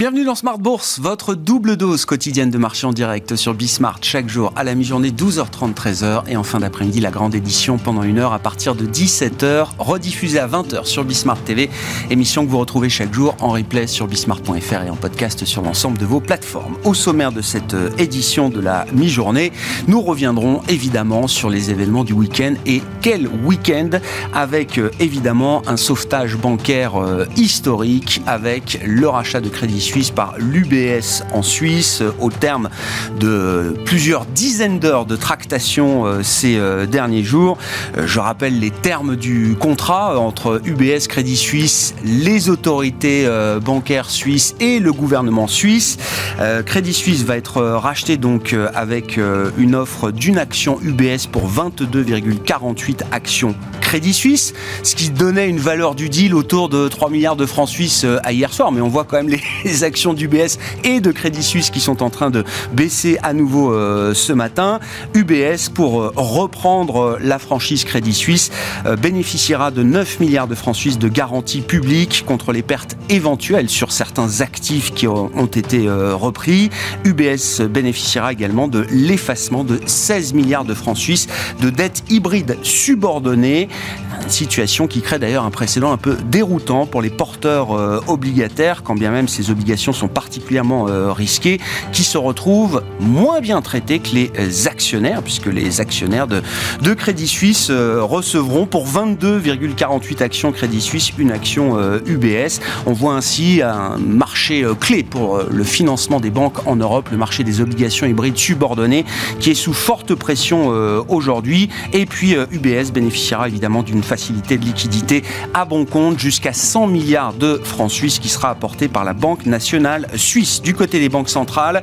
Bienvenue dans Smart Bourse, votre double dose quotidienne de marché en direct sur Bismart chaque jour à la mi-journée 12h30 13h et en fin d'après-midi la grande édition pendant une heure à partir de 17h rediffusée à 20h sur Bismart TV, émission que vous retrouvez chaque jour en replay sur bismart.fr et en podcast sur l'ensemble de vos plateformes. Au sommaire de cette euh, édition de la mi-journée, nous reviendrons évidemment sur les événements du week-end et quel week-end avec euh, évidemment un sauvetage bancaire euh, historique avec le rachat de Crédit Suisse par l'UBS en Suisse euh, au terme de plusieurs dizaines d'heures de tractation euh, ces euh, derniers jours. Je rappelle les termes du contrat entre UBS, Crédit Suisse, les autorités bancaires suisses et le gouvernement suisse. Crédit Suisse va être racheté donc avec une offre d'une action UBS pour 22,48 actions Crédit Suisse, ce qui donnait une valeur du deal autour de 3 milliards de francs suisses à hier soir. Mais on voit quand même les actions d'UBS et de Crédit Suisse qui sont en train de baisser à nouveau euh, ce matin. UBS, pour euh, reprendre euh, la franchise Crédit Suisse, bénéficiera de 9 milliards de francs suisses de garantie publique contre les pertes éventuelles sur certains actifs qui ont été repris. UBS bénéficiera également de l'effacement de 16 milliards de francs suisses de dettes hybrides subordonnées. Une situation qui crée d'ailleurs un précédent un peu déroutant pour les porteurs obligataires, quand bien même ces obligations sont particulièrement euh, risquées, qui se retrouvent moins bien traités que les euh, actionnaires, puisque les actionnaires de, de Crédit Suisse euh, recevront pour 22,48 actions Crédit Suisse une action UBS. On voit ainsi un marché clé pour le financement des banques en Europe, le marché des obligations hybrides subordonnées, qui est sous forte pression aujourd'hui. Et puis UBS bénéficiera évidemment d'une facilité de liquidité à bon compte jusqu'à 100 milliards de francs suisses qui sera apportée par la Banque nationale suisse. Du côté des banques centrales,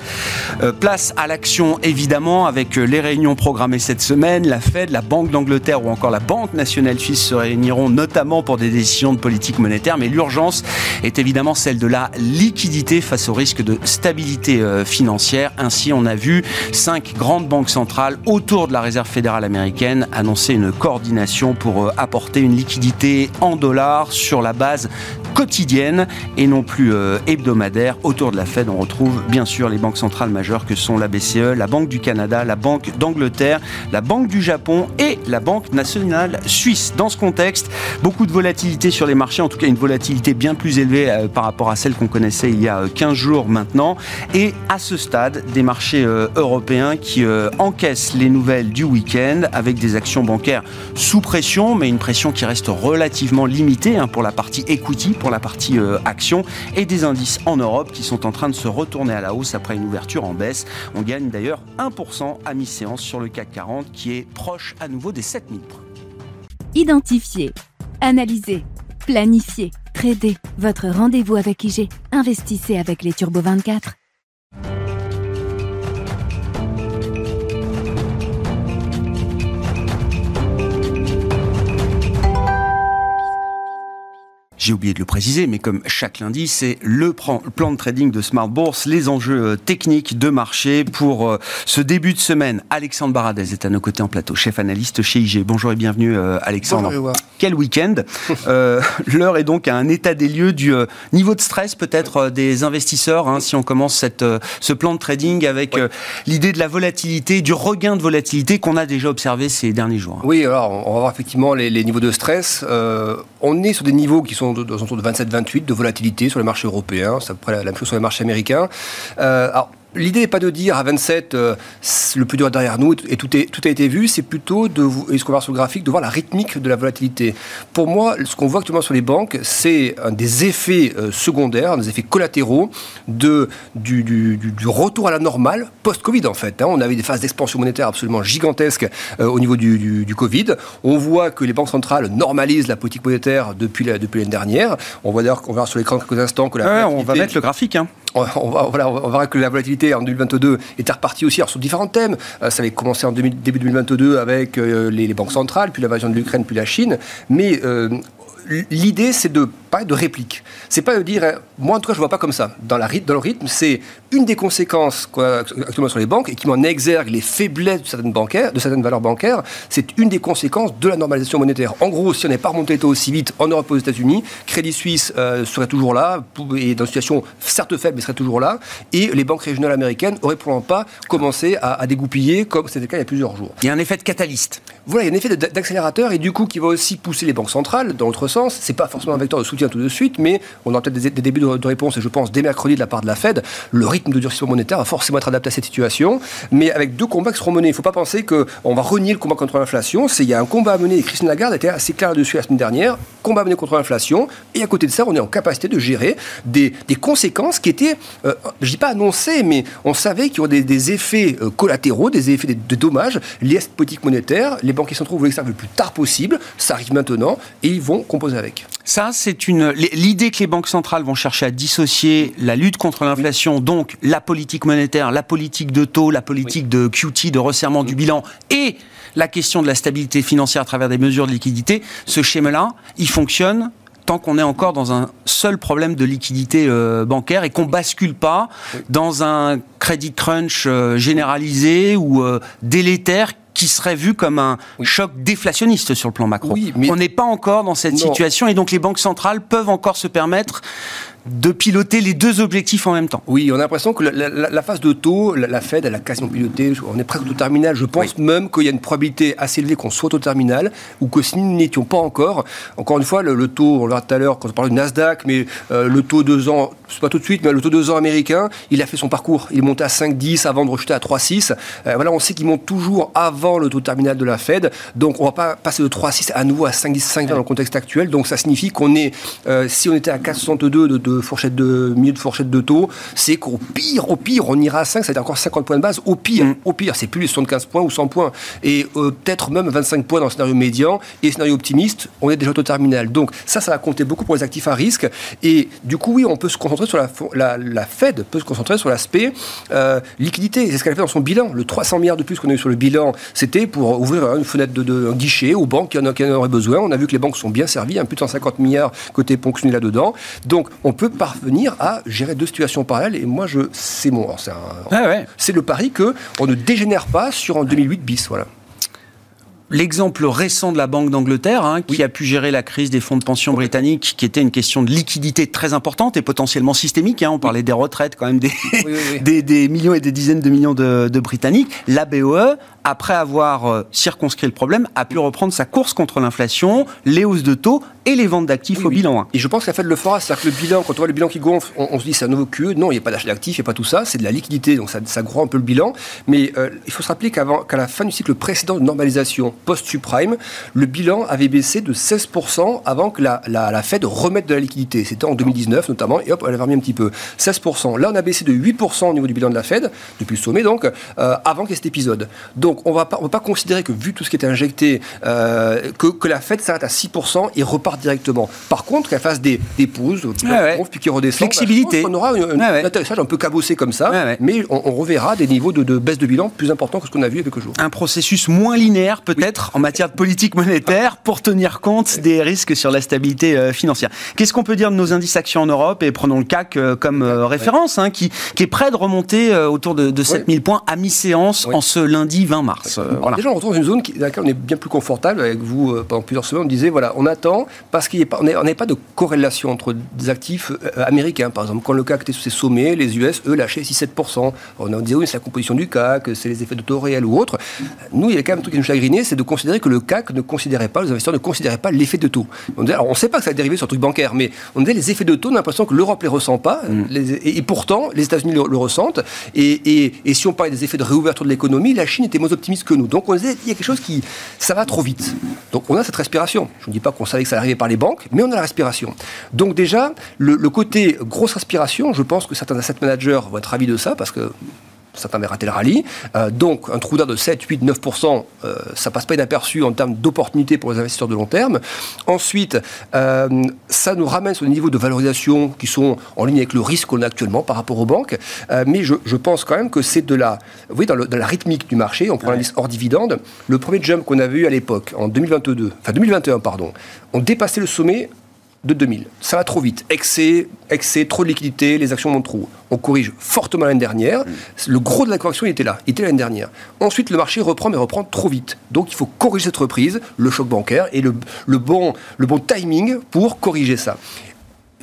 euh, place à l'action évidemment avec euh, les réunions programmées cette semaine. La Fed, la Banque d'Angleterre ou encore la Banque nationale suisse se réuniront notamment pour des décisions de politique monétaire. Mais l'urgence est évidemment celle de la liquidité face au risque de stabilité euh, financière. Ainsi, on a vu cinq grandes banques centrales autour de la Réserve fédérale américaine annoncer une coordination pour apporter une liquidité en dollars sur la base quotidienne et non plus hebdomadaire Autour de la Fed, on retrouve bien sûr les banques centrales majeures que sont la BCE, la Banque du Canada, la Banque d'Angleterre, la Banque du Japon et la Banque nationale suisse. Dans ce contexte, beaucoup de volatilité sur les marchés, en tout cas une volatilité bien plus élevée euh, par rapport à celle qu'on connaissait il y a 15 euh, jours maintenant. Et à ce stade, des marchés euh, européens qui encaissent les nouvelles du week-end avec des actions bancaires sous pression, mais une pression qui reste relativement limitée hein, pour la partie equity, pour la partie action, et des indices en Europe qui sont en train de se retourner à la hausse après une ouverture en baisse. On gagne d'ailleurs 1% à mi-séance sur le CAC 40 qui est proche à nouveau des 7000 points. Identifier, analyser, planifier, trader. Votre rendez-vous avec IG. Investissez avec les Turbo 24. J'ai oublié de le préciser, mais comme chaque lundi, c'est le plan de trading de Smart Bourse, les enjeux euh, techniques de marché pour euh, ce début de semaine. Alexandre Baradez est à nos côtés en plateau, chef analyste chez IG. Bonjour et bienvenue euh, Alexandre. Bonjour, Quel week-end L'heure est donc à un état des lieux du niveau de stress peut-être des investisseurs, hein, si on commence cette, ce plan de trading avec l'idée de la volatilité, du regain de volatilité qu'on a déjà observé ces derniers jours. Oui, alors on va voir effectivement les, les niveaux de stress. on est sur des niveaux qui sont de, de 27-28 de volatilité sur les marchés européens, c'est à peu près la, même chose sur les marchés américains. Euh, L'idée n'est pas de dire à 27, euh, le plus dur est derrière nous et tout, est, tout a été vu, c'est plutôt, de, et ce qu'on voit sur le graphique, de voir la rythmique de la volatilité. Pour moi, ce qu'on voit actuellement sur les banques, c'est un des effets euh, secondaires, des effets collatéraux de, du, du, du, retour à la normale post-Covid en fait. Hein. On avait des phases d'expansion monétaire absolument gigantesques euh, au niveau du, du, Covid. On voit que les banques centrales normalisent la politique monétaire depuis l'année depuis dernière. On voit d'ailleurs, on verra sur l'écran quelques instants que la... on va mettre le graphique. Hein on, va, voilà, on verra que la volatilité en 2022 était repartie aussi sur différents thèmes. Euh, ça avait commencé en début 2022 avec euh, les, banques centrales, puis l'invasion de l'Ukraine, puis la Chine. Mais euh, l'idée, c'est de parler de réplique. C'est pas de dire, euh, moi en tout cas je vois pas comme ça. Dans, la, dans le rythme, c'est une des conséquences actuellement sur les banques et qui m'en exergue les faiblesses de certaines, bancaires, de certaines valeurs bancaires, c'est une des conséquences de la normalisation monétaire. En gros, si on n'est pas remonté les taux aussi vite en Europe et aux États-Unis, Crédit Suisse euh, serait toujours là, et dans une situation certes faible, mais serait toujours là, et les banques régionales américaines auraient probablement pas commencé à, à dégoupiller comme c'était le cas il y a plusieurs jours. Il y a un effet de catalyste. Voilà, il y a un effet d'accélérateur et du coup qui va aussi pousser les banques centrales dans l'autre sens. C'est pas forcément un vecteur de soutien tout de suite, mais on aura peut-être des, débuts de, réponse et je pense dès mercredi de la part de la Fed. Le rythme de durcissement monétaire va forcément être adapté à cette situation, mais avec deux combats qui seront menés. Il ne faut pas penser qu'on va renier le combat contre l'inflation. Il y a un combat à mener et Christine Lagarde était assez claire dessus la semaine dernière. Combat à mener contre l'inflation et à côté de ça, on est en capacité de gérer des, conséquences qui étaient, euh, je dis pas annoncées, mais on savait qu'il y aurait des, effets euh, collatéraux, des effets de, dommages liés à cette politique monétaire. Les banquiers centraux voulaient que ça le plus tard possible. Ça arrive maintenant et ils vont composer avec. Ça, c'est l'idée que les banques centrales vont chercher à dissocier la lutte contre l'inflation, donc la politique monétaire, la politique de taux, la politique de QT, de resserrement du bilan, et la question de la stabilité financière à travers des mesures de liquidité. Ce schéma-là, il fonctionne tant qu'on est encore dans un seul problème de liquidité euh, bancaire et qu'on bascule pas dans un credit crunch euh, généralisé ou euh, délétère qui serait vu comme un choc déflationniste sur le plan macro. On n'est pas encore dans cette situation et donc les banques centrales peuvent encore se permettre de piloter les deux objectifs en même temps. Oui, on a l'impression que la, phase de taux, la, Fed, elle a quasiment piloté, on est presque au terminal. Je pense même qu'il y a une probabilité assez élevée qu'on soit au terminal, ou que si nous n'étions pas encore, encore une fois, le, taux, on l'a tout à l'heure quand on parle du Nasdaq, mais euh, le taux 2 ans, c'est pas tout de suite, mais le taux 2 ans américain, il a fait son parcours. Il est monté à 5,10 avant de rejeter à 3,6. Euh, voilà, on sait qu'il monte toujours avant le taux terminal de la Fed, donc on va pas passer de 3,6 à nouveau à 5,10, 5,20 dans le contexte actuel. Donc ça signifie qu'on est, euh, si on était à 4,62 de, de fourchette de milieu de fourchette de taux, c'est qu'au pire, au pire, on ira à 5, ça va être encore 50 points de base. Au pire, mm. au pire, c'est plus les 75 points ou 100 points. Et euh, peut-être même 25 points dans le scénario médian et scénario optimiste, on est déjà au terminal. Donc ça, ça va compter beaucoup pour les actifs à risque. Et du coup, oui, on peut se concentrer sur la, la, Fed peut se concentrer sur l'aspect euh, liquidité. C'est ce qu'elle a fait dans son bilan. Le 300 milliards de plus qu'on a eu sur le bilan, c'était pour ouvrir une fenêtre de, guichet aux banques qui en, qui en, auraient besoin. On a vu que les banques sont bien servies, un plus de 150 milliards côté ponctionné là-dedans. Donc on peut parvenir venir à gérer deux situations parallèles. Et moi, je, c'est mon, c'est, ah c'est le pari que on ne dégénère pas sur un 2008 bis. Voilà l'exemple récent de la Banque d'Angleterre, hein, qui a pu gérer la crise des fonds de pension britanniques, qui était une question de liquidité très importante et potentiellement systémique. Hein, on parlait des retraites quand même des, des, millions et des dizaines de millions de, de Britanniques. La BOE après avoir euh, circonscrit le problème, a pu reprendre sa course contre l'inflation, les hausses de taux et les ventes d'actifs au bilan 1. Et je pense qu'à fait le fera, c'est-à-dire que le bilan, quand on voit le bilan qui gonfle, on, se dit c'est un nouveau QE. Non, il n'y a pas d'achat d'actifs, il n'y a pas tout ça, c'est de la liquidité, donc ça, ça un peu le bilan. Mais euh, il faut se rappeler qu'à la fin du cycle précédent de normalisation post-subprime, le bilan avait baissé de 16% avant que la, la, Fed remette de la liquidité. C'était en 2019 notamment, et hop, elle avait remis un petit peu. 16%. Là, on a baissé de 8% au niveau du bilan de la Fed, depuis le sommet donc, euh, avant qu'il y ait cet épisode. Donc on ne va pas considérer que, vu tout ce qui était injecté, euh, que, la Fed s'arrête à 6% et repart directement. Par contre, qu'elle fasse des, des pauses, puis qu'il redescend. Flexibilité. on aura un, atterrissage un peu cabossé comme ça, mais on, reverra des niveaux de, baisse de bilan plus importants que ce qu'on a vu il y a quelques jours. Un processus moins linéaire, peut-être, en matière de politique monétaire, pour tenir compte des risques sur la stabilité euh, financière. Qu'est-ce qu'on peut dire de nos indices actions en Europe Et prenons le CAC euh, comme référence, hein, qui, qui, est prêt de remonter autour de, de 7000 points à mi-séance en ce lundi 20 mars. Déjà, on retrouve une zone dans laquelle on est bien plus confortable. Avec vous, euh, pendant plusieurs semaines, on disait voilà, on attend parce qu'on n'est pas de corrélation entre des actifs euh, américains. Par exemple, quand le CAC était sur ses sommets, les US, eux, lâchaient 6-7%. On disait oui, c'est la composition du CAC, c'est les effets de taux réels ou autres. Nous, il y a quand même un truc qui nous chagrinait, c'est de considérer que le CAC ne considérait pas, les investisseurs ne considéraient pas l'effet de taux. On disait, alors, on ne sait pas que ça a dérivé sur le truc bancaire, mais on disait les effets de taux, on a l'impression que l'Europe les ressent pas, mm. et, pourtant, les États-Unis le, ressentent. Et, et, si on parlait des effets de réouverture de l'économie, la Chine était moins optimiste que nous. Donc on disait, il y a quelque chose qui, ça va trop vite. Donc on a cette respiration. Je ne dis pas qu'on savait que ça arrivait par les banques, mais on a la respiration. Donc déjà, le, le côté grosse respiration, je pense que certains asset managers vont être ravis de ça, parce que certains avaient raté le rallye. Euh, donc un trou d'air de 7, 8, 9%, euh, ça passe pas inaperçu en termes d'opportunités pour les investisseurs de long terme. Ensuite, euh, ça nous ramène sur des niveaux de valorisation qui sont en ligne avec le risque qu'on a actuellement par rapport aux banques. Euh, mais je, je, pense quand même que c'est de la, oui, dans, dans, la rythmique du marché. On prend l'indice hors dividende. Le premier jump qu'on avait eu à l'époque, en 2022, enfin 2021, pardon, on dépassait le sommet de 2000. Ça va trop vite. Excès, excès, trop de liquidité, les actions montent trop. On corrige fortement l'année dernière. Le gros de la correction, il était là. Il était l'année dernière. Ensuite, le marché reprend, mais reprend trop vite. Donc, il faut corriger cette reprise, le choc bancaire et le, le bon, le bon timing pour corriger ça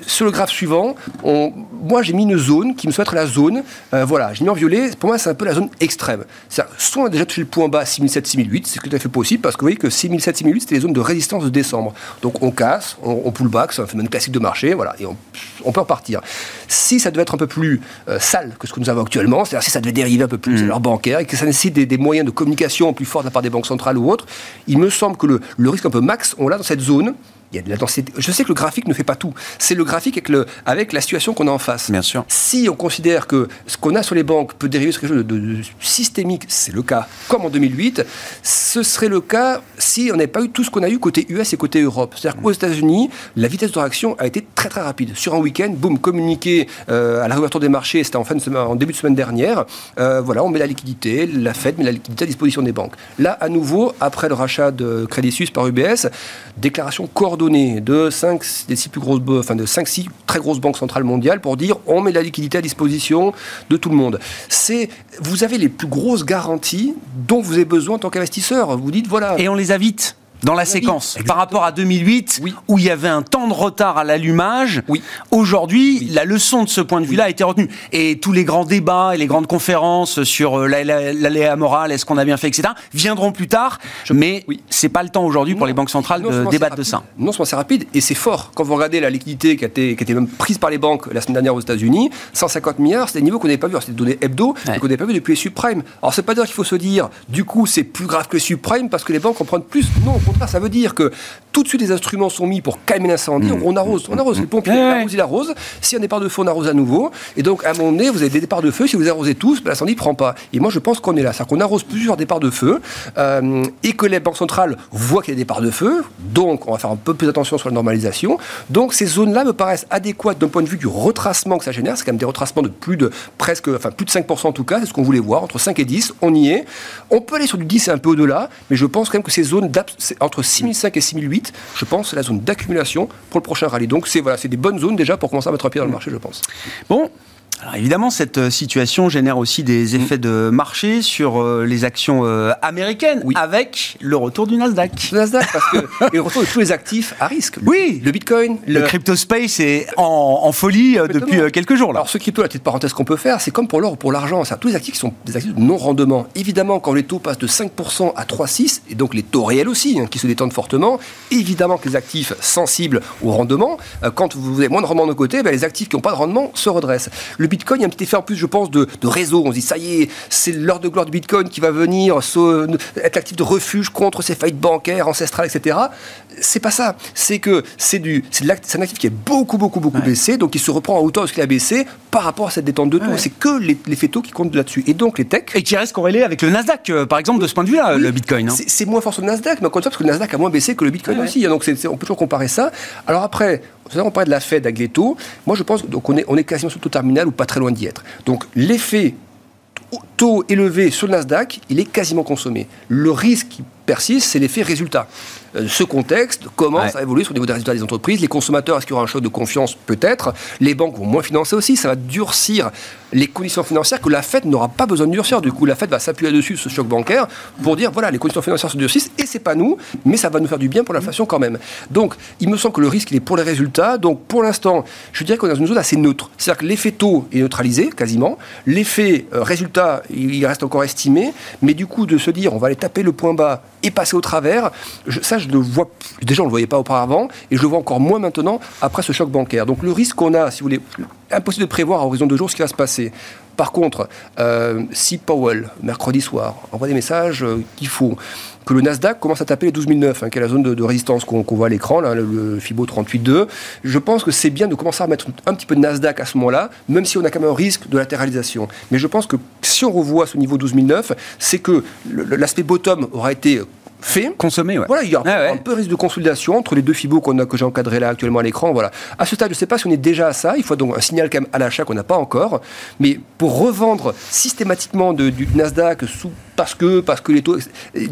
sur le graphe suivant, moi j'ai mis une zone qui me souhaite être la zone, euh, voilà, j'ai mis en violet, pour moi c'est un peu la zone extrême. Soit on a déjà touché le point bas 6007-6008, c'est tout à fait possible, parce que vous voyez que 6007-6008 c'était les zones de résistance de décembre. Donc on casse, on, pull back, c'est un phénomène classique de marché, voilà, et on, peut repartir. Si ça devait être un peu plus euh, sale que ce que nous avons actuellement, c'est-à-dire si ça devait dériver un peu plus de mmh. leur bancaire et que ça nécessite des, moyens de communication plus forts de la part des banques centrales ou autres, il me semble que le, le risque un peu max, on l'a dans cette zone il y a de la densité. Je sais que le graphique ne fait pas tout. C'est le graphique avec, le, avec la situation qu'on a en face. Bien sûr. Si on considère que ce qu'on a sur les banques peut dériver sur quelque chose de, systémique, c'est le cas, comme en 2008, ce serait le cas si on n'avait pas eu tout ce qu'on a eu côté US et côté Europe. C'est-à-dire qu'aux États-Unis, la vitesse de réaction a été très très rapide. Sur un week-end, boum, communiqué euh, à la réouverture des marchés, c'était en, fin de semaine, en début de semaine dernière. Euh, voilà, on met la liquidité, la Fed met la liquidité à disposition des banques. Là, à nouveau, après le rachat de Crédit Suisse par UBS, déclaration coordonnée de 5 des six plus grosses, enfin de 5 6 très grosses banques centrales mondiales pour dire on met la liquidité à disposition de tout le monde. C'est vous avez les plus grosses garanties dont vous avez besoin en tant qu'investisseur. Vous dites voilà. Et on les a vite dans la séquence. Par rapport à 2008, où il y avait un temps de retard à l'allumage, oui. aujourd'hui, la leçon de ce point de vue-là a été retenue. Et tous les grands débats et les grandes conférences sur euh, l'aléa morale, est-ce qu'on a bien fait, etc., viendront plus tard. mais c'est pas le temps aujourd'hui pour les banques centrales de débattre de ça. Non seulement c'est rapide, et c'est fort. Quand vous regardez la liquidité qui a, été, qui a été même prise par les banques la semaine dernière aux États-Unis, 150 milliards, c'est des niveaux qu'on n'avait pas vu. C'est des données hebdo qu'on n'avait pas vu depuis les subprimes. Alors, c'est pas dire qu'il faut se dire, du coup, c'est plus grave que les subprimes parce que les banques en prennent plus. Non, ça veut dire que tout de suite les instruments sont mis pour calmer l'incendie. Mmh. On arrose, on arrose. Le pompier arrose, il arrose. S'il y a un départ de feu, on arrose à nouveau. Et donc, à un moment donné, vous avez des départs de feu. Si vous arrosez tous, ben, l'incendie ne prend pas. Et moi, je pense qu'on est là. C'est-à-dire qu'on arrose plusieurs départs de feu euh, et que les banques centrales voient qu'il y a des départs de feu. Donc, on va faire un peu plus attention sur la normalisation. Donc, ces zones-là me paraissent adéquates d'un point de vue du retracement que ça génère. C'est quand même des retracements de plus de presque, enfin, plus de 5% en tout cas. C'est ce qu'on voulait voir. Entre 5 et 10, on y est. On peut aller sur du 10 et un peu au-delà. Mais je pense quand même que ces zones entre 6005 et 6008, je pense, c'est la zone d'accumulation pour le prochain rallye. Donc, c'est voilà, des bonnes zones déjà pour commencer à mettre un pied dans le marché, je pense. Bon, alors évidemment, cette euh, situation génère aussi des mm. effets de marché sur euh, les actions euh, américaines, oui. avec le retour du Nasdaq. Le Nasdaq, parce que le retour de tous les actifs à risque. Oui, le Bitcoin, le, crypto space est en, folie depuis quelques jours. Là. Alors ce crypto, la petite parenthèse qu'on peut faire, c'est comme pour l'or ou pour l'argent, c'est tous les actifs qui sont des actifs de non rendement. Évidemment, quand les taux passent de 5% à 3,6 et donc les taux réels aussi, hein, qui se détendent fortement, évidemment que les actifs sensibles au rendement, quand vous avez moins de rendement de côté, ben, les actifs qui n'ont pas de rendement se redressent. Le Bitcoin, il y a un petit effet en plus, je pense, de, réseau. On se dit, ça y est, c'est l'heure de gloire du Bitcoin qui va venir être l'actif de refuge contre ces faillites bancaires, ancestrales, etc. C'est pas ça. C'est que c'est du, c'est un actif qui est beaucoup, beaucoup, beaucoup baissé, donc il se reprend à hauteur de ce qu'il a baissé par rapport à cette détente de taux. C'est que les, les taux qui comptent là-dessus. Et donc les techs. Et qui reste corrélé avec le Nasdaq, euh, par exemple, de ce point de vue-là, le Bitcoin. Hein. C'est moins fort sur le Nasdaq, mais encore une fois, parce que le Nasdaq a moins baissé que le Bitcoin aussi. Donc on peut toujours comparer ça. Alors après, on parlait de la Fed avec les taux. Moi, je pense donc on est, on est quasiment sur le taux terminal ou pas très loin d'y être. Donc, l'effet taux élevé sur le Nasdaq, il est quasiment consommé. Le risque qui persiste, c'est l'effet résultat. Euh, ce contexte commence à évoluer sur le niveau des résultats des entreprises. Les consommateurs, est-ce qu'il y aura un choc de confiance? Peut-être. Les banques vont moins financer aussi. Ça va durcir les conditions financières que la Fed n'aura pas besoin de durcir. Du coup, la Fed va s'appuyer dessus, ce choc bancaire, pour dire voilà, les conditions financières se durcissent et c'est pas nous, mais ça va nous faire du bien pour l'inflation quand même. Donc, il me semble que le risque, il est pour les résultats. Donc, pour l'instant, je dirais qu'on est dans une zone assez neutre. C'est-à-dire que l'effet taux est neutralisé quasiment. L'effet euh, résultat, il reste encore estimé. Mais du coup, de se dire on va aller taper le point bas et passer au travers, ça, je le vois, déjà, on ne le voyait pas auparavant, et je le vois encore moins maintenant après ce choc bancaire. Donc le risque qu'on a, si vous voulez, impossible de prévoir à horizon de jours ce qui va se passer. Par contre, euh, si Powell, mercredi soir, envoie des messages euh, qu'il faut que le Nasdaq commence à taper les 12 009, hein, qui est la zone de, résistance qu'on voit à l'écran, le, le, FIBO 38.2, je pense que c'est bien de commencer à mettre un petit peu de Nasdaq à ce moment-là, même si on a quand même un risque de latéralisation. Mais je pense que si on revoit ce niveau 12 009, c'est que l'aspect bottom aura été fait. Consommé, Voilà, il y a ah un peu de risque de consolidation entre les deux fibos qu'on a, que j'ai encadré là actuellement à l'écran. Voilà. À ce stade, je ne sais pas si on est déjà à ça. Il faut donc un signal quand même à l'achat qu'on n'a pas encore. Mais pour revendre systématiquement du Nasdaq sous parce que, parce que les taux.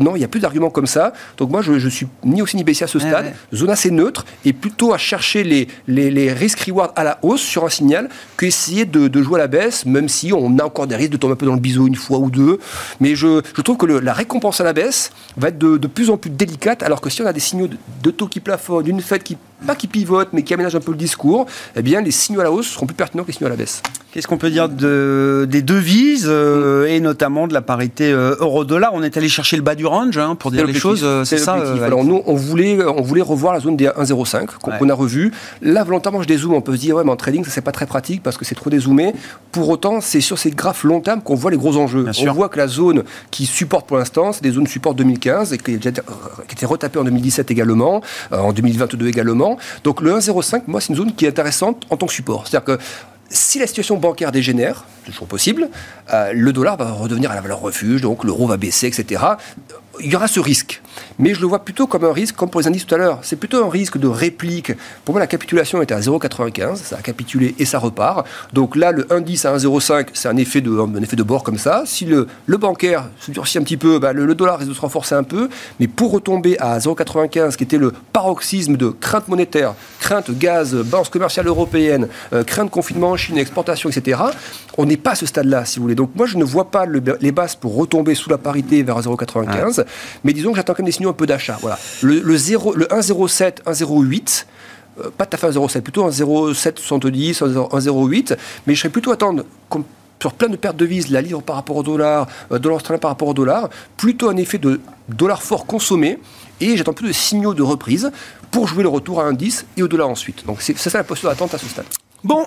Non, il n'y a plus d'arguments comme ça. Donc moi, je, ne suis ni aussi ni baissier à ce stade. Zone assez neutre et plutôt à chercher les, les, les risques-reward à la hausse sur un signal qu'essayer de, de, jouer à la baisse, même si on a encore des risques de tomber un peu dans le biseau une fois ou deux. Mais je, je trouve que la récompense à la baisse va être de, de, plus en plus délicate, alors que si on a des signaux de, de taux qui plafonnent, d'une fête qui pas qui pivote, mais qui aménage un peu le discours, eh bien, les signaux à la hausse seront plus pertinents que les signaux à la baisse. Qu'est-ce qu'on peut dire de, des devises euh, et notamment de la parité euh, euro-dollar? On est allé chercher le bas du range hein, pour dire les choses, euh, c'est ça Alors nous, on voulait, on voulait revoir la zone des 1,05 qu'on a revu. Là, volontairement, je dézoome. On peut se dire, ouais, mais en trading, ça c'est pas très pratique parce que c'est trop dézoomé. Pour autant, c'est sur ces graphes long terme qu'on voit les gros enjeux. on voit que la zone qui supporte pour l'instant, c'est des zones support 2015 et qui, qui était retapée en 2017 également, en 2022 également. Donc le 1,05, moi, c'est une zone qui est intéressante en tant que support. C'est-à-dire que si la situation bancaire dégénère, toujours possible, euh, le dollar va redevenir à la valeur refuge, donc l'euro va baisser, etc il y aura ce risque. Mais je le vois plutôt comme un risque, comme pour les indices tout à l'heure. C'est plutôt un risque de réplique. Pour moi, la capitulation était à 0,95. Ça a capitulé et ça repart. Donc là, le indice à 1,05, c'est un effet de, un effet de bord comme ça. Si le, le bancaire se durcit un petit peu, bah, le, dollar risque de se renforcer un peu. Mais pour retomber à 0,95, qui était le paroxysme de crainte monétaire, crainte gaz, balance commerciale européenne, euh, crainte confinement en Chine, exportation, etc., on n'est pas à ce stade-là, si vous voulez. Donc moi, je ne vois pas les bases pour retomber sous la parité vers 0,95. Mais disons que j'attends quand même des signaux un peu d'achat. Voilà. Le, le, 0, le 1,07, 1,08, euh, pas tout à fait 1,07, plutôt 1,0770, 1,08, mais je serais plutôt attendre, comme sur plein de pertes de devises, la livre par rapport au dollar, euh, dollar par rapport au dollar, plutôt un effet de dollar fort consommé, et j'attends plus de signaux de reprise pour jouer le retour à 1,10 et au dollar ensuite. Donc c'est ça la posture d'attente à ce stade. Bon,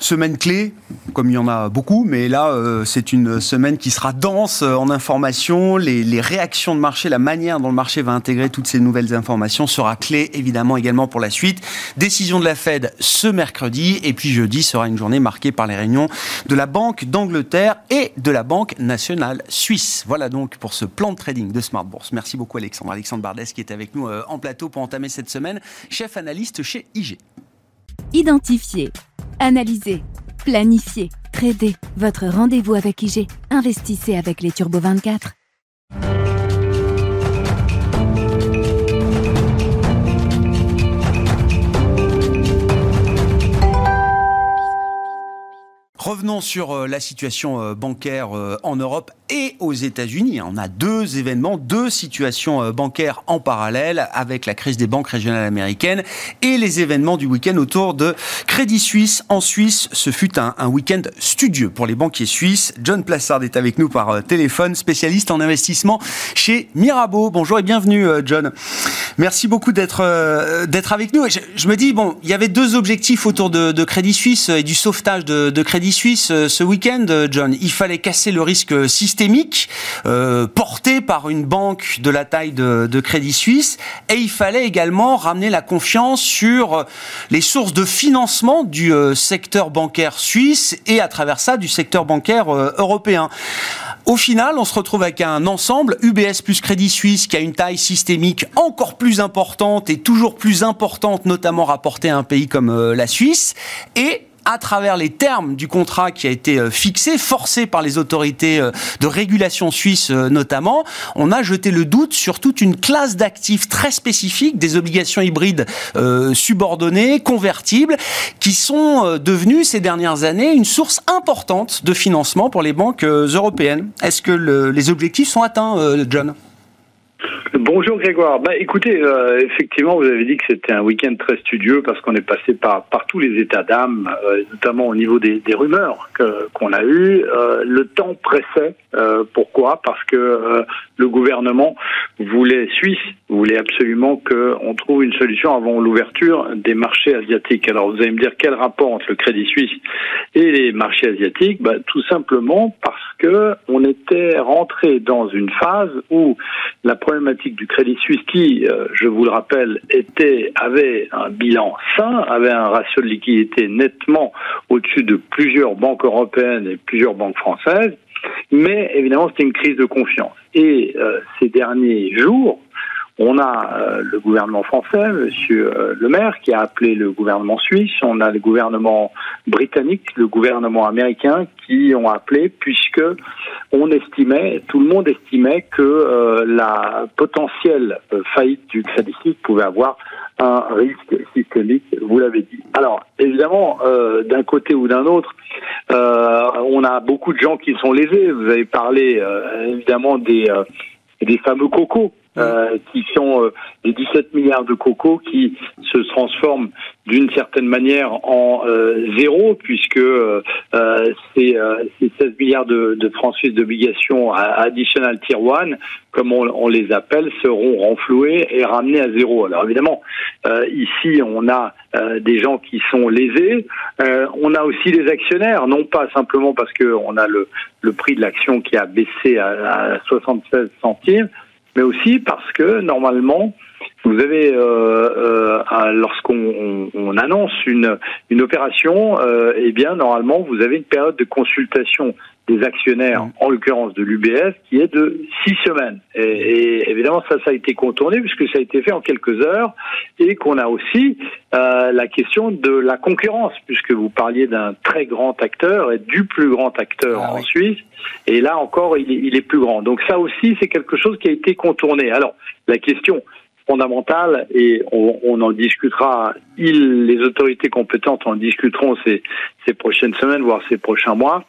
Semaine clé, comme il y en a beaucoup, mais là, euh, c'est une semaine qui sera dense euh, en informations. Les, réactions de marché, la manière dont le marché va intégrer toutes ces nouvelles informations sera clé, évidemment, également pour la suite. Décision de la Fed ce mercredi, et puis jeudi sera une journée marquée par les réunions de la Banque d'Angleterre et de la Banque nationale suisse. Voilà donc pour ce plan de trading de Smart Bourse. Merci beaucoup, Alexandre. Alexandre Bardès qui est avec nous euh, en plateau pour entamer cette semaine, chef analyste chez IG. Identifier Analysez, planifiez, tradez. Votre rendez-vous avec IG. Investissez avec les Turbo 24. Revenons sur euh, la situation euh, bancaire euh, en Europe et aux États-Unis. On a deux événements, deux situations bancaires en parallèle avec la crise des banques régionales américaines et les événements du week-end autour de Crédit Suisse en Suisse. Ce fut un, week-end studieux pour les banquiers suisses. John Plassard est avec nous par téléphone, spécialiste en investissement chez Mirabeau. Bonjour et bienvenue, John. Merci beaucoup d'être d'être avec nous. Je, me dis bon, il y avait deux objectifs autour de, Crédit Suisse et du sauvetage de, de Crédit Suisse euh, ce week-end, euh, John. Il fallait casser le risque systémique euh, porté par une banque de la taille de, de, Crédit Suisse, et il fallait également ramener la confiance sur les sources de financement du secteur bancaire suisse et à travers ça du secteur bancaire européen. Au final, on se retrouve avec un ensemble UBS plus Crédit Suisse qui a une taille systémique encore plus importante et toujours plus importante, notamment rapportée à un pays comme la Suisse, et à travers les termes du contrat qui a été euh, fixé, forcé par les autorités euh, de régulation suisse euh, notamment, on a jeté le doute sur toute une classe d'actifs très spécifiques, des obligations hybrides subordonnées, convertibles, qui sont devenues ces dernières années une source importante de financement pour les banques européennes. Est-ce que les objectifs sont atteints, John? Bonjour Grégoire. Bah, écoutez, euh, effectivement, vous avez dit que c'était un week-end très studieux parce qu'on est passé par, par tous les états d'âme, euh, notamment au niveau des, des rumeurs qu'on a eues. Euh, le temps pressait. pourquoi? Parce que le gouvernement voulait, Suisse, voulait absolument qu'on trouve une solution avant l'ouverture des marchés asiatiques. Alors vous allez me dire quel rapport entre le Crédit Suisse et les marchés asiatiques? Bah, Tout simplement parce que on était rentré dans une phase où la problématique du Crédit Suisse, qui, euh, je vous le rappelle, était avait un bilan sain, avait un ratio de liquidité nettement au-dessus de plusieurs banques européennes et plusieurs banques françaises, mais évidemment c'était une crise de confiance. Et euh, ces derniers jours, On a euh, le gouvernement français, Monsieur euh, Le Maire, qui a appelé le gouvernement suisse. On a le gouvernement britannique, le gouvernement américain, qui ont appelé puisque on estimait, tout le monde estimait que euh, la potentielle faillite du Crédit Suisse pouvait avoir un risque systémique. Vous l'avez dit. Alors évidemment, d'un côté ou d'un autre, on a beaucoup de gens qui sont lésés. Vous avez parlé évidemment des des fameux cocos euh, qui sont euh, des 17 milliards de cocos qui se transforment d'une certaine manière en euh, zéro, puisque ces, 16 milliards de, de francs suisses d'obligations additionnelles tier 1, comme on, les appelle, seront renfloués et ramenés à zéro. Alors évidemment, ici, on a des gens qui sont lésés. on a aussi des actionnaires, non pas simplement parce qu'on a le, le prix de l'action qui a baissé à, à 76 centimes, mais aussi parce que normalement, vous avez, euh, euh, lorsqu'on on, annonce une, une opération, euh, eh bien normalement vous avez une période de consultation des actionnaires, mmh. en l'occurrence de l'UBS, qui est de six semaines. Et, et, évidemment, ça, ça a été contourné puisque ça a été fait en quelques heures et qu'on a aussi euh, la question de la concurrence, puisque vous parliez d'un très grand acteur et du plus grand acteur ah en Suisse. Et là encore, il est, il est plus grand. Donc ça aussi, c'est quelque chose qui a été contourné. Alors, la question, fondamentale et on, on, en discutera. Les autorités compétentes en discuteront ces, ces prochaines semaines, voire ces prochains mois.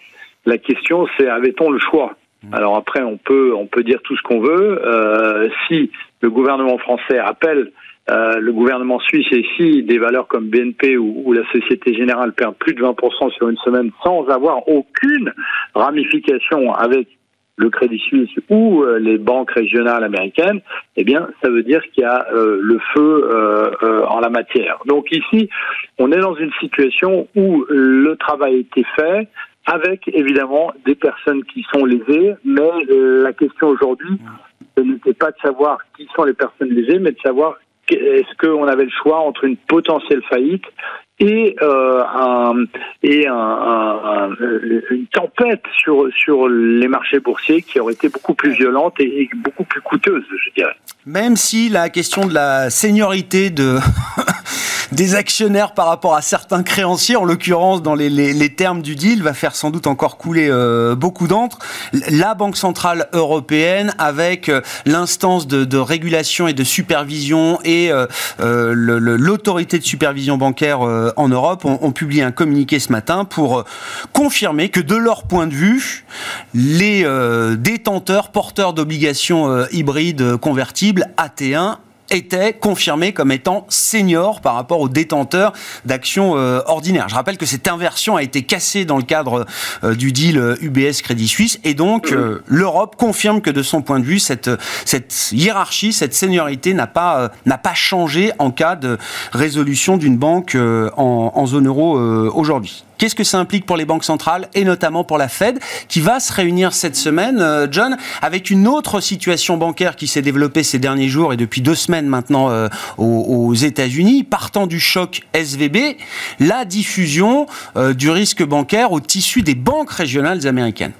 La question, c'est avait-on le choix mmh. Alors après, on peut on peut dire tout ce qu'on veut. Euh, si le gouvernement français appelle euh, le gouvernement suisse et si des valeurs comme BNP ou, ou, la Société Générale perdent plus de 20% sur une semaine sans avoir aucune ramification avec le Crédit Suisse ou euh, les banques régionales américaines, eh bien, ça veut dire qu'il y a euh, le feu euh, en la matière. Donc ici, on est dans une situation où le travail a été fait, avec évidemment des personnes qui sont lésées, mais la question aujourd'hui, n'était pas de savoir qui sont les personnes lésées, mais de savoir est-ce qu'on avait le choix entre une potentielle faillite et, euh, un, une tempête sur, sur les marchés boursiers qui aurait été beaucoup plus violente et, et beaucoup plus coûteuse, je dirais. Même si la question de la seniorité de des actionnaires par rapport à certains créanciers, en l'occurrence dans les, termes du deal, va faire sans doute encore couler euh, beaucoup d'encre. La Banque centrale européenne, avec euh, l'instance de, régulation et de supervision et euh, l'autorité de supervision bancaire en Europe, ont, ont, publié un communiqué ce matin pour confirmer que de leur point de vue, les détenteurs porteurs d'obligations hybrides convertibles AT1 était confirmé comme étant senior par rapport aux détenteurs d'actions euh, ordinaires. Je rappelle que cette inversion a été cassée dans le cadre euh, du deal UBS euh, Crédit Suisse et donc l'Europe confirme que de son point de vue cette cette hiérarchie, cette seniorité n'a pas n'a pas changé en cas de résolution d'une banque en, zone euro aujourd'hui. Qu'est-ce que ça implique pour les banques centrales et notamment pour la Fed qui va se réunir cette semaine, euh, John, avec une autre situation bancaire qui s'est développée ces derniers jours et depuis deux semaines maintenant euh, aux, États-Unis, partant du choc SVB, la diffusion euh, du risque bancaire au tissu des banques régionales américaines.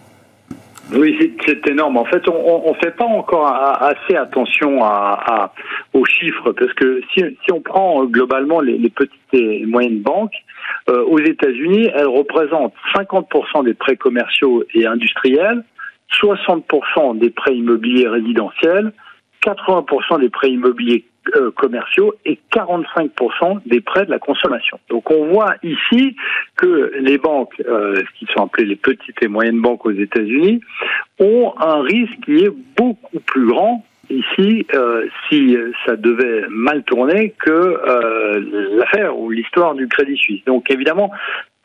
Oui, c'est énorme. En fait, on ne fait pas encore assez attention à, à, aux chiffres parce que si, si on prend globalement les, les petites et moyennes banques, euh, aux États-Unis, elles représentent 50% des prêts commerciaux et industriels, 60% des prêts immobiliers résidentiels, 80% des prêts immobiliers euh, commerciaux et 45% des prêts de la consommation. Donc on voit ici que les banques, euh, qui sont appelées les petites et moyennes banques aux États-Unis, ont un risque qui est beaucoup plus grand ici euh, si ça devait mal tourner que l'affaire ou l'histoire du Crédit Suisse. Donc évidemment,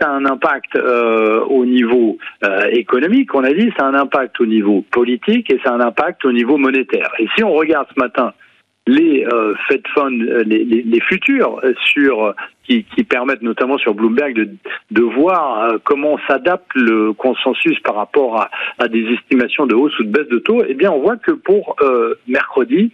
ça a un impact au niveau économique, on a dit, ça a un impact au niveau politique et ça a un impact au niveau monétaire. Et si on regarde ce matin les euh, Fed Funds, euh, les, les, les, futurs euh, sur qui, qui, permettent notamment sur Bloomberg de, de voir euh, comment s'adapte le consensus par rapport à, à, des estimations de hausse ou de baisse de taux, eh bien on voit que pour euh, mercredi,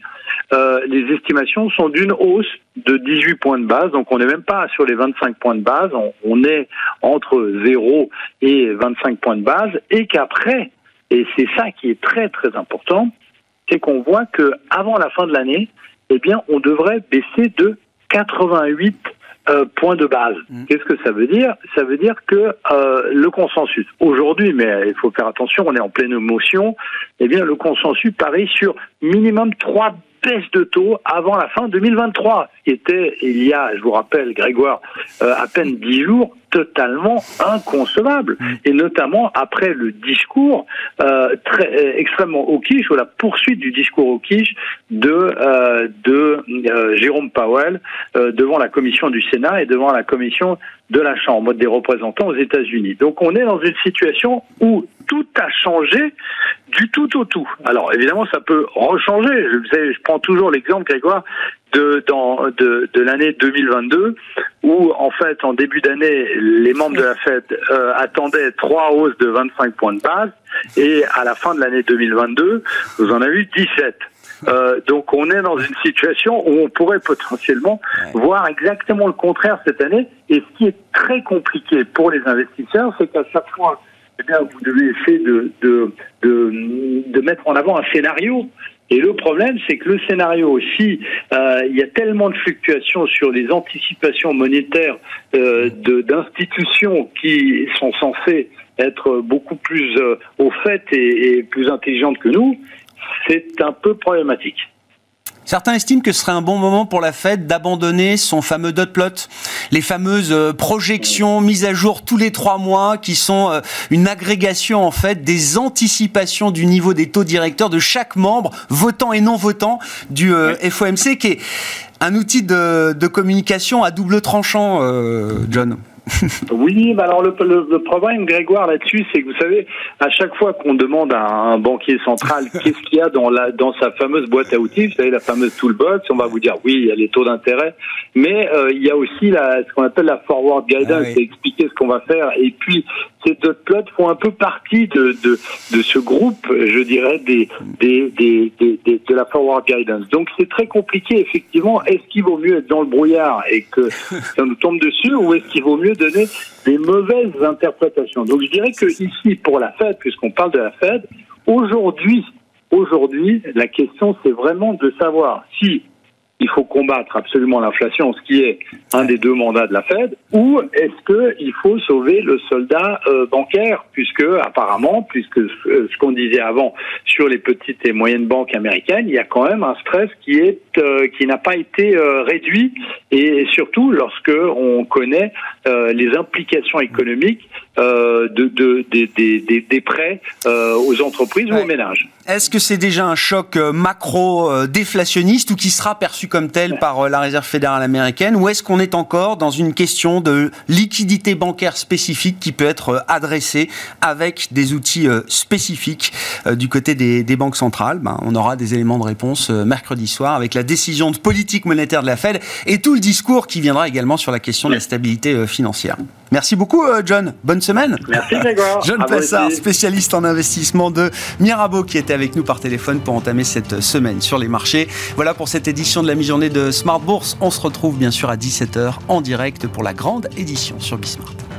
les estimations sont d'une hausse de 18 points de base, donc on n'est même pas sur les 25 points de base, on, on est entre 0 et 25 points de base, et qu'après, et c'est ça qui est très très important, c'est qu'on voit que avant la fin de l'année, eh bien, on devrait baisser de 88 euh, points de base. Mm. Qu'est-ce que ça veut dire? Ça veut dire que euh, le consensus, aujourd'hui, mais il faut faire attention, on est en pleine émotion, eh bien, le consensus parie sur minimum trois baisse de taux avant la fin 2023, ce qui était, il y a, je vous rappelle, Grégoire, euh, à peine dix jours, totalement inconcevable. Mm. Et notamment après le discours euh, très euh, extrêmement hawkish ou la poursuite du discours hawkish de euh, de euh, Jérôme Powell devant la commission du Sénat et devant la commission de la Chambre des représentants aux États-Unis. Donc on est dans une situation où tout a changé du tout au tout. Alors évidemment, ça peut rechanger. Je, je prends toujours l'exemple, Grégoire, de, dans, de, de l'année 2022, où en fait, en début d'année, les membres de la Fed euh, attendaient trois hausses de 25 points de base, et à la fin de l'année 2022, vous en avez eu 17. Euh, donc on est dans une situation où on pourrait potentiellement voir exactement le contraire cette année. Et ce qui est très compliqué pour les investisseurs, c'est qu'à chaque fois eh bien, vous devez essayer de, de, de, de, mettre en avant un scénario. Et le problème, c'est que le scénario, si euh, il y a tellement de fluctuations sur les anticipations monétaires euh, d'institutions qui sont censées être beaucoup plus euh, au fait et, et plus intelligentes que nous, c'est un peu problématique. Certains estiment que ce serait un bon moment pour la Fed d'abandonner son fameux dot plot, les fameuses euh, projections mises à jour tous les trois mois, qui sont euh, une agrégation en fait des anticipations du niveau des taux directeurs de chaque membre, votant et non votant, du euh, FOMC, qui est un outil de, de communication à double tranchant, John. oui, bah alors le, le, problème, Grégoire, là-dessus, c'est que vous savez, à chaque fois qu'on demande à un banquier central qu'est-ce qu'il y a dans, la, dans sa fameuse boîte à outils, vous savez, la fameuse toolbox, on va vous dire oui, il y a les taux d'intérêt, mais euh, il y a aussi la, ce qu'on appelle la forward guidance, ah c'est expliquer ce qu'on va faire. Et puis, ces deux plots font un peu partie de, de, de ce groupe, je dirais, des, des, des, des, de la forward guidance. Donc, c'est très compliqué, effectivement. Est-ce qu'il vaut mieux être dans le brouillard et que ça nous tombe dessus, ou est-ce qu'il vaut mieux donner des mauvaises interprétations. Donc je dirais que ici, pour la Fed, puisqu'on parle de la Fed, aujourd'hui, aujourd'hui, la question c'est vraiment de savoir si il faut combattre absolument l'inflation, ce qui est un des deux mandats de la Fed, ou est-ce qu'il faut sauver le soldat euh, bancaire, puisque apparemment, puisque ce qu'on disait avant sur les petites et moyennes banques américaines, il y a quand même un stress qui est euh, qui n'a pas été euh, réduit, et surtout lorsque on connaît les implications économiques de, de, des, des prêts aux entreprises ou aux ménages. Est-ce que c'est déjà un choc macro déflationniste ou qui sera perçu comme tel par la Réserve fédérale américaine, ou est-ce qu'on est encore dans une question de liquidité bancaire spécifique qui peut être euh, adressée avec des outils euh, spécifiques euh, du côté des, banques centrales? Ben, on aura des éléments de réponse mercredi soir avec la décision de politique monétaire de la Fed et tout le discours qui viendra également sur la question de la stabilité financière. Merci beaucoup, John. Bonne semaine. Merci, Grégoire. John Plassard, spécialiste en investissement de Mirabeau, qui était avec nous par téléphone pour entamer cette semaine sur les marchés. Voilà pour cette édition de la mi-journée de Smart Bourse. On se retrouve bien sûr à 17h en direct pour la grande édition sur Bismart.